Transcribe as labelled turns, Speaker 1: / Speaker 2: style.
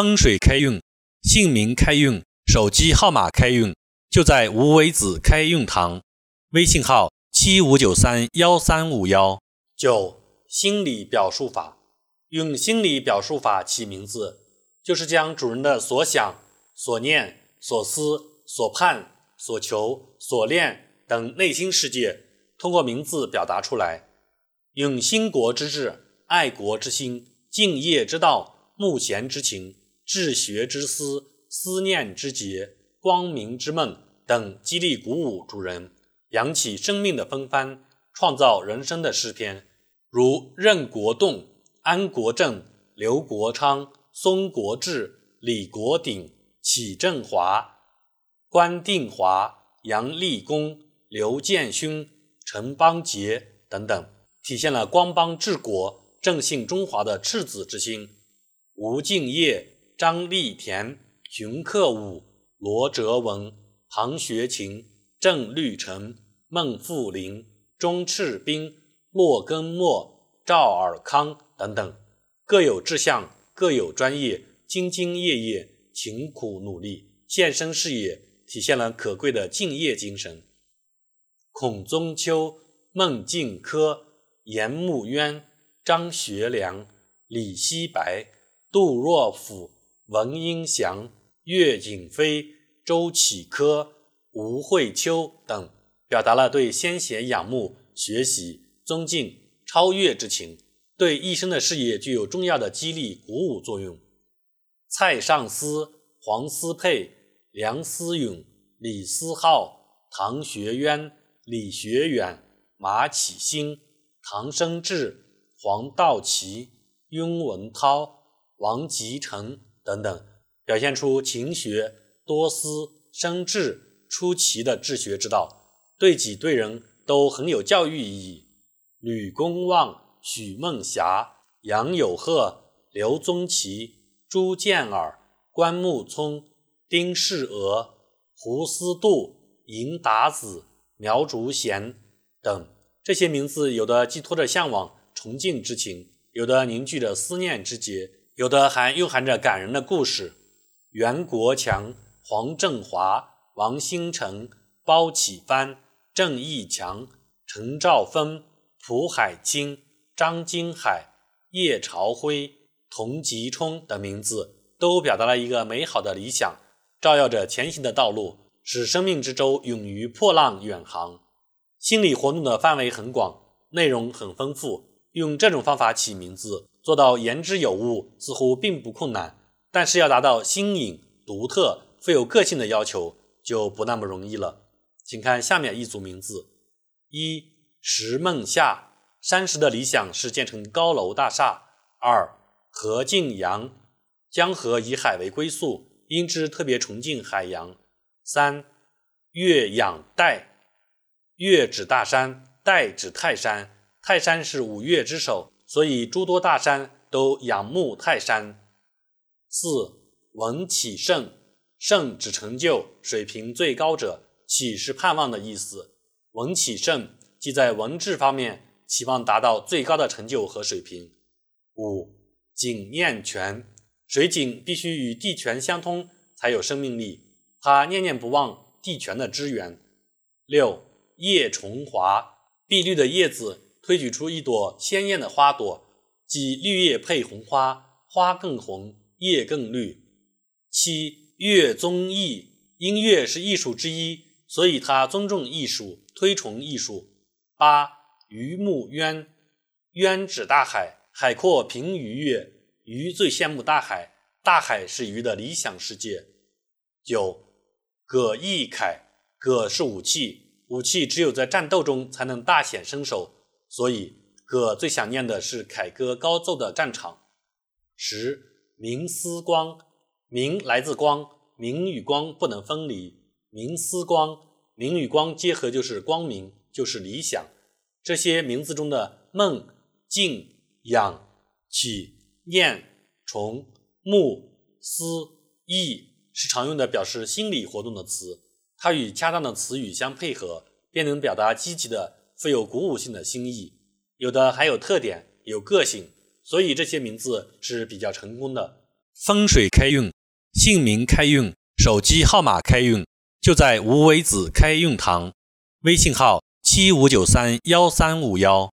Speaker 1: 风水开运、姓名开运、手机号码开运，就在无为子开运堂。微信号：七五九三幺三五幺。九、心理表述法，用心理表述法起名字，就是将主人的所想、所念、所思、所盼、所求、所恋等内心世界，通过名字表达出来。用兴国之志、爱国之心、敬业之道、慕贤之情。治学之思、思念之节、光明之梦等激励鼓舞主人，扬起生命的风帆，创造人生的诗篇，如任国栋、安国正、刘国昌、松国志、李国鼎、启振华、关定华、杨立功、刘建勋、陈邦杰等等，体现了光邦治国、振兴中华的赤子之心。吴敬业。张立田、熊克武、罗哲文、庞学勤、郑绿成、孟富林、钟赤斌、骆根墨、赵尔康等等，各有志向，各有专业，兢兢业业，勤苦努力，献身事业，体现了可贵的敬业精神。孔宗秋、孟敬科、严慕渊、张学良、李希白、杜若甫。文英祥、岳景飞、周启科、吴慧秋等，表达了对先贤仰慕、学习、尊敬、超越之情，对一生的事业具有重要的激励鼓舞作用。蔡尚思、黄思佩、梁思永、李思浩、唐学渊、李学远、马启新、唐生智、黄道奇、雍文涛、王吉成。等等，表现出勤学、多思、生智、出奇的治学之道，对己对人都很有教育意义。吕公望、许梦霞、杨友鹤、刘宗奇、朱建尔、关木聪、丁世娥、胡思度、尹达子、苗竹贤等这些名字，有的寄托着向往、崇敬之情，有的凝聚着思念之结。有的还蕴含着感人的故事。袁国强、黄振华、王兴成、包启帆、郑义强、陈兆峰、蒲海清、张金海、叶朝辉、童吉冲等名字，都表达了一个美好的理想，照耀着前行的道路，使生命之舟勇于破浪远航。心理活动的范围很广，内容很丰富。用这种方法起名字。做到言之有物似乎并不困难，但是要达到新颖、独特、富有个性的要求就不那么容易了。请看下面一组名字：一、石梦夏，山石的理想是建成高楼大厦；二、何敬阳，江河以海为归宿，因之特别崇敬海洋；三、岳仰岱，岳指大山，岱指泰山，泰山是五岳之首。所以，诸多大山都仰慕泰山。四文启圣，圣指成就水平最高者，启是盼望的意思。文启圣即在文治方面期望达到最高的成就和水平。五井念泉，水井必须与地泉相通才有生命力，他念念不忘地泉的支援。六叶重华，碧绿的叶子。推举出一朵鲜艳的花朵，即绿叶配红花，花更红，叶更绿。七乐宗艺，音乐是艺术之一，所以他尊重艺术，推崇艺术。八鱼目渊，渊指大海，海阔凭鱼跃，鱼最羡慕大海，大海是鱼的理想世界。九葛义凯，葛是武器，武器只有在战斗中才能大显身手。所以，葛最想念的是凯歌高奏的战场。十明思光，明来自光，明与光不能分离。明思光，明与光结合就是光明，就是理想。这些名字中的梦、敬、仰、起、念、崇、慕、思、意，是常用的表示心理活动的词。它与恰当的词语相配合，便能表达积极的。富有鼓舞性的新意，有的还有特点、有个性，所以这些名字是比较成功的。风水开运、姓名开运、手机号码开运，就在无为子开运堂。微信号：七五九三幺三五幺。